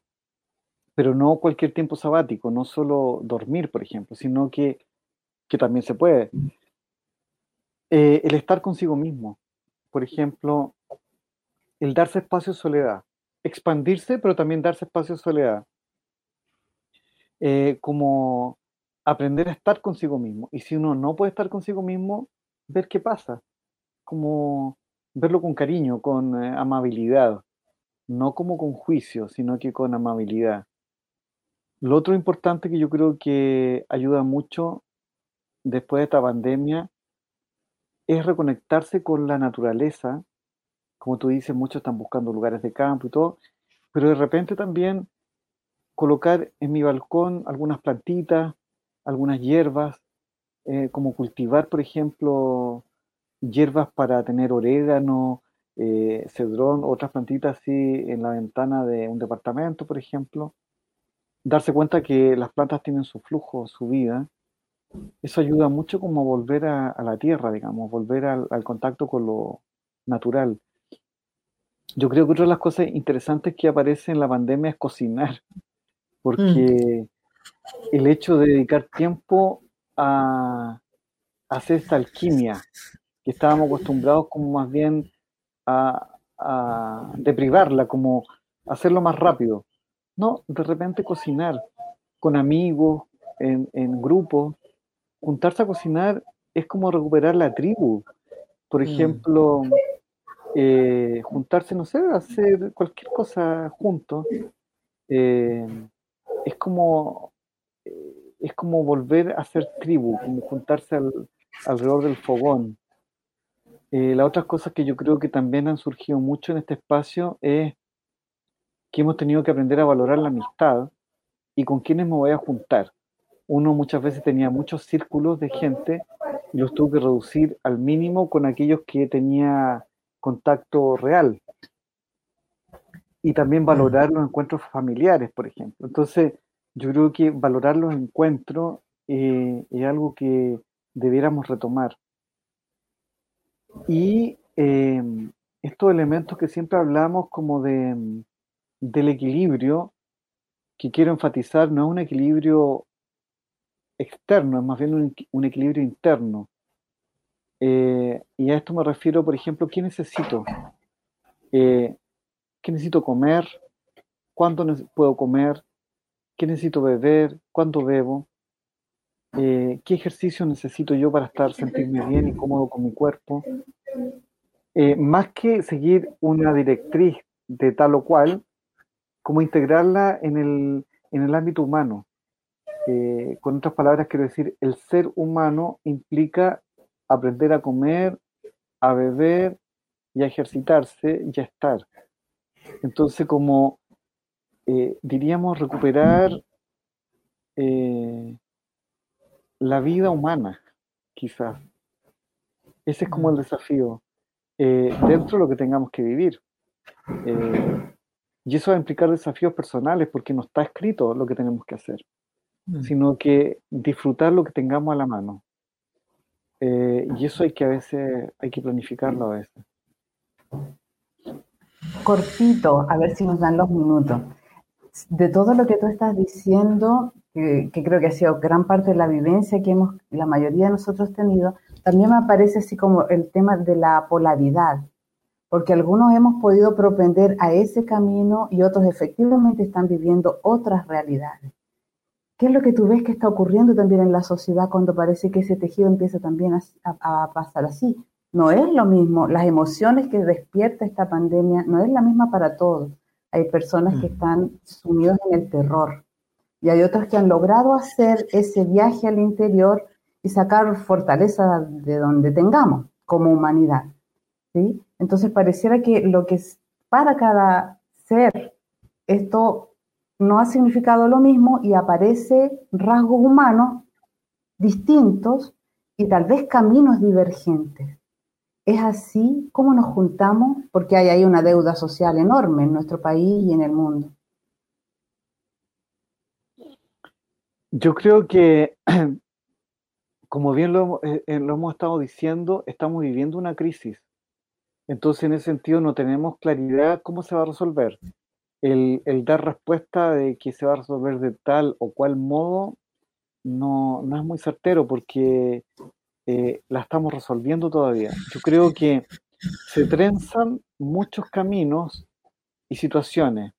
pero no cualquier tiempo sabático, no solo dormir, por ejemplo, sino que, que también se puede. Eh, el estar consigo mismo, por ejemplo, el darse espacio de soledad, expandirse, pero también darse espacio de soledad. Eh, como aprender a estar consigo mismo. Y si uno no puede estar consigo mismo, ver qué pasa. Como verlo con cariño, con eh, amabilidad. No como con juicio, sino que con amabilidad. Lo otro importante que yo creo que ayuda mucho después de esta pandemia es reconectarse con la naturaleza. Como tú dices, muchos están buscando lugares de campo y todo, pero de repente también colocar en mi balcón algunas plantitas, algunas hierbas, eh, como cultivar, por ejemplo, hierbas para tener orégano, eh, cedrón, otras plantitas así en la ventana de un departamento, por ejemplo. Darse cuenta que las plantas tienen su flujo, su vida, eso ayuda mucho como volver a, la tierra, digamos, volver al, contacto con lo natural. Yo creo que otra de las cosas interesantes que aparece en la pandemia es cocinar, porque el hecho de dedicar tiempo a, hacer esta alquimia, que estábamos acostumbrados como más bien a, deprivarla, como hacerlo más rápido. No, de repente cocinar con amigos, en, en grupos, juntarse a cocinar es como recuperar la tribu. Por mm. ejemplo, eh, juntarse, no sé, hacer cualquier cosa juntos. Eh, es como eh, es como volver a ser tribu, como juntarse alrededor del fogón. las otras cosas que yo creo que también han surgido mucho en este espacio es que hemos tenido que aprender a valorar la amistad y con quiénes me voy a juntar uno muchas veces tenía muchos círculos de gente y los tuvo que reducir al mínimo con aquellos que tenía contacto real. Y también valorar los encuentros familiares, por ejemplo. Entonces, yo creo que valorar los encuentros eh, es algo que debiéramos retomar. Y eh, estos elementos que siempre hablamos como de, del equilibrio, que quiero enfatizar, no es un equilibrio externo, es más bien un, equilibrio interno. Eh, y a esto me refiero, por ejemplo, ¿qué necesito? Eh, ¿Qué necesito comer? ¿Cuándo puedo comer? ¿Qué necesito beber? ¿Cuándo bebo? Eh, ¿Qué ejercicio necesito yo para estar, sentirme bien y cómodo con mi cuerpo? más que seguir una directriz de tal o cual, como integrarla en el, en el ámbito humano. Eh, con otras palabras, quiero decir, el ser humano implica aprender a comer, a beber y a ejercitarse y a estar. Entonces, como eh, diríamos, recuperar eh, la vida humana, quizás. Ese es como el desafío, dentro de lo que tengamos que vivir. y eso va a implicar desafíos personales porque no está escrito lo que tenemos que hacer. Mm. sino que disfrutar lo que tengamos a la mano. Eh, y eso hay que a veces, hay que planificarlo a veces. Cortito, a ver si nos dan los minutos. De todo lo que tú estás diciendo, que, creo que ha sido gran parte de la vivencia que hemos, la mayoría de nosotros tenido, también me aparece así como el tema de la polaridad, porque algunos hemos podido propender a ese camino y otros efectivamente están viviendo otras realidades. ¿Qué es lo que tú ves que está ocurriendo también en la sociedad cuando parece que ese tejido empieza también a, pasar así? No es lo mismo, las emociones que despierta esta pandemia no es la misma para todos. Hay personas que mm. están sumidos en el terror y hay otras que han logrado hacer ese viaje al interior y sacar fortaleza de donde tengamos como humanidad. ¿sí? Entonces pareciera que lo que es para cada ser, esto no ha significado lo mismo y aparece rasgos humanos distintos y tal vez caminos divergentes. Es así como nos juntamos porque hay ahí una deuda social enorme en nuestro país y en el mundo. Yo creo que, como bien lo, eh, eh, lo hemos estado diciendo, estamos viviendo una crisis. Entonces, en ese sentido, no tenemos claridad cómo se va a resolver el, dar respuesta de que se va a resolver de tal o cual modo no, no es muy certero porque eh, la estamos resolviendo todavía. Yo creo que se trenzan muchos caminos y situaciones.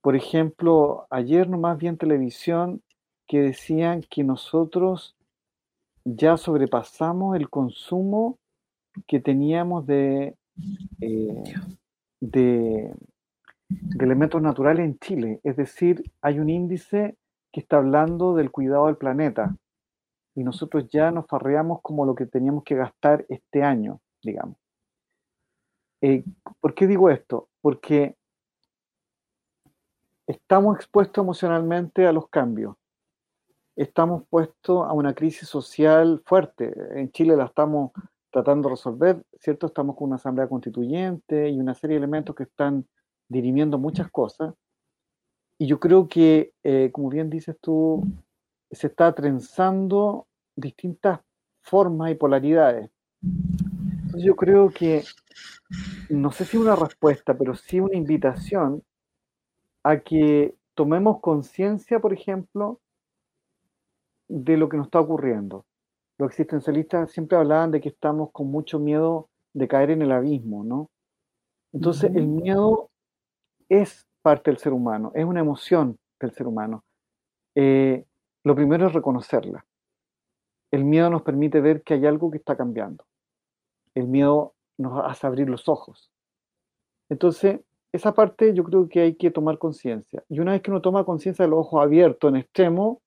Por ejemplo, ayer nomás vi en televisión que decían que nosotros ya sobrepasamos el consumo que teníamos de, eh, de de elementos naturales en Chile. Es decir, hay un índice que está hablando del cuidado del planeta y nosotros ya nos farreamos como lo que teníamos que gastar este año, digamos. Eh, ¿Por qué digo esto? Porque estamos expuestos emocionalmente a los cambios. Estamos puestos a una crisis social fuerte. En Chile la estamos tratando de resolver, ¿cierto? Estamos con una asamblea constituyente y una serie de elementos que están dirimiendo muchas cosas. Y yo creo que, eh, como bien dices tú, se está trenzando distintas formas y polaridades. Entonces yo creo que, no sé si una respuesta, pero sí una invitación a que tomemos conciencia, por ejemplo, de lo que nos está ocurriendo. Los existencialistas siempre hablaban de que estamos con mucho miedo de caer en el abismo, ¿no? Entonces, el miedo es parte del ser humano, es una emoción del ser humano. Eh, lo primero es reconocerla. El miedo nos permite ver que hay algo que está cambiando. El miedo nos hace abrir los ojos. Entonces, esa parte yo creo que hay que tomar conciencia. Y una vez que uno toma conciencia de los ojos abiertos en extremo,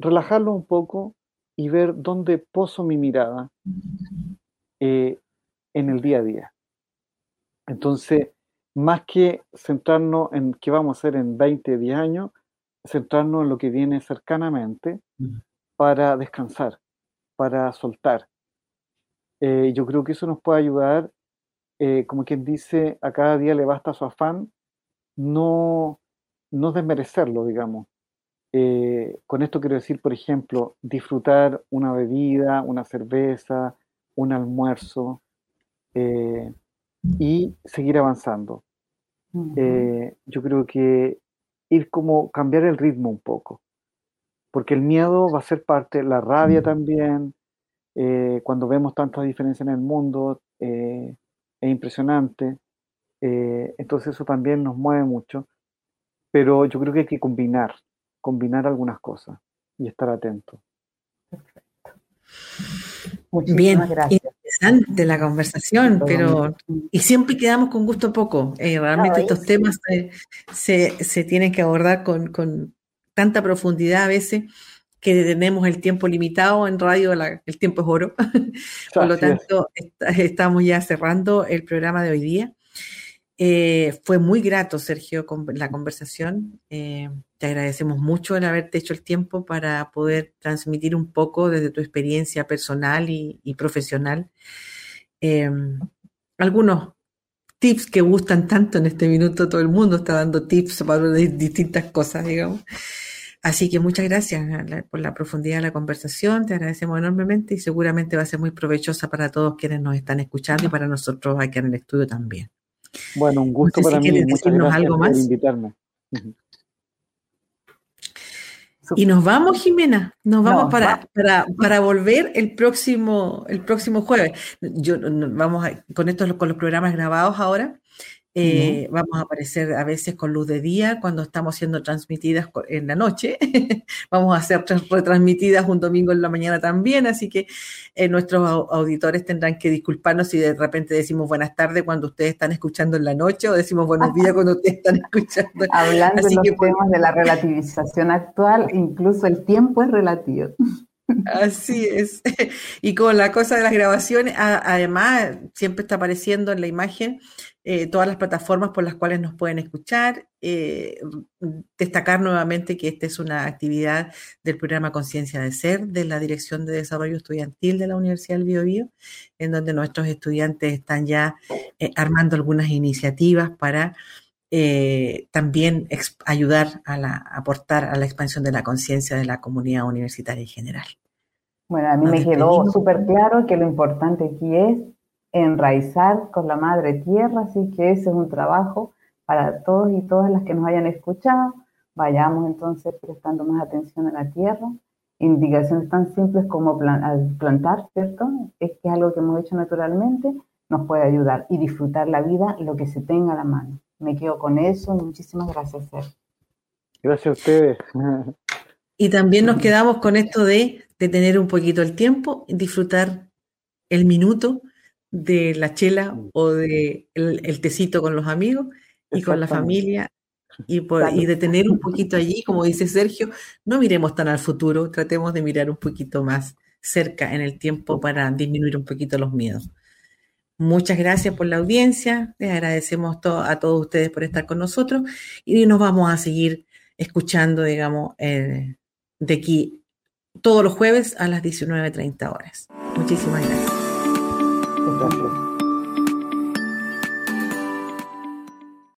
relajarlo un poco y ver dónde poso mi mirada eh, en el día a día. Entonces, más que centrarnos en qué vamos a hacer en 20, 10 años, centrarnos en lo que viene cercanamente para descansar, para soltar. Eh, yo creo que eso nos puede ayudar, eh, como quien dice, a cada día le basta su afán, no, no desmerecerlo, digamos. Eh, con esto quiero decir, por ejemplo, disfrutar una bebida, una cerveza, un almuerzo y seguir avanzando. Eh, yo creo que ir como cambiar el ritmo un poco, porque el miedo va a ser parte, la rabia también, eh, cuando vemos tantas diferencias en el mundo, eh, es impresionante, entonces eso también nos mueve mucho, pero yo creo que hay que combinar, combinar algunas cosas y estar atento. Perfecto. Bien, interesante la conversación, pero y siempre quedamos con gusto poco. Eh, realmente estos temas se, tienen que abordar con, tanta profundidad a veces que tenemos el tiempo limitado en radio, el tiempo es oro. Por lo tanto, estamos ya cerrando el programa de hoy día. Eh, fue muy grato, Sergio, la conversación. Eh, te agradecemos mucho el haberte hecho el tiempo para poder transmitir un poco desde tu experiencia personal y, profesional eh, algunos tips que gustan tanto en este minuto. Todo el mundo está dando tips para distintas cosas, digamos. Así que muchas gracias por la profundidad de la conversación, te agradecemos enormemente y seguramente va a ser muy provechosa para todos quienes nos están escuchando y para nosotros aquí en el estudio también. Bueno, un gusto para mí. Muchas gracias algo más. por invitarme. Y nos vamos, Jimena, nos vamos para, para, volver el próximo, el próximo jueves. Yo, vamos con estos con los programas grabados ahora. Eh, vamos a aparecer a veces con luz de día cuando estamos siendo transmitidas en la noche. vamos a ser retransmitidas un domingo en la mañana también, así que eh, nuestros auditores tendrán que disculparnos si de repente decimos buenas tardes cuando ustedes están escuchando en la noche o decimos buenos días cuando ustedes están escuchando. Hablando de los temas de la relativización actual, incluso el tiempo es relativo. Así es. Y con la cosa de las grabaciones, además, siempre está apareciendo en la imagen eh, todas las plataformas por las cuales nos pueden escuchar. Eh, destacar nuevamente que esta es una actividad del programa Conciencia de Ser de la Dirección de Desarrollo Estudiantil de la Universidad del Biobío, en donde nuestros estudiantes están ya eh, armando algunas iniciativas para también ayudar a, la, aportar a la expansión de la conciencia de la comunidad universitaria en general. Bueno, a mí me quedó súper claro que lo importante aquí es enraizar con la madre tierra, así que ese es un trabajo para todos y todas las que nos hayan escuchado. Vayamos entonces prestando más atención a la tierra. Indicaciones tan simples como plantar, ¿cierto? Es que es algo que hemos hecho naturalmente, nos puede ayudar y disfrutar la vida lo que se tenga a la mano. Me quedo con eso. Muchísimas gracias, Ser. Gracias a ustedes. Y también nos quedamos con esto de, de tener un poquito el tiempo, disfrutar el minuto de la chela o de el, tecito con los amigos y con la familia y, y de tener un poquito allí, como dice Sergio, no miremos tan al futuro, tratemos de mirar un poquito más cerca en el tiempo para disminuir un poquito los miedos. Muchas gracias por la audiencia, les agradecemos a todos ustedes por estar con nosotros y nos vamos a seguir escuchando, digamos, eh, de aquí todos los jueves a las 19.30 horas. Muchísimas gracias. Gracias.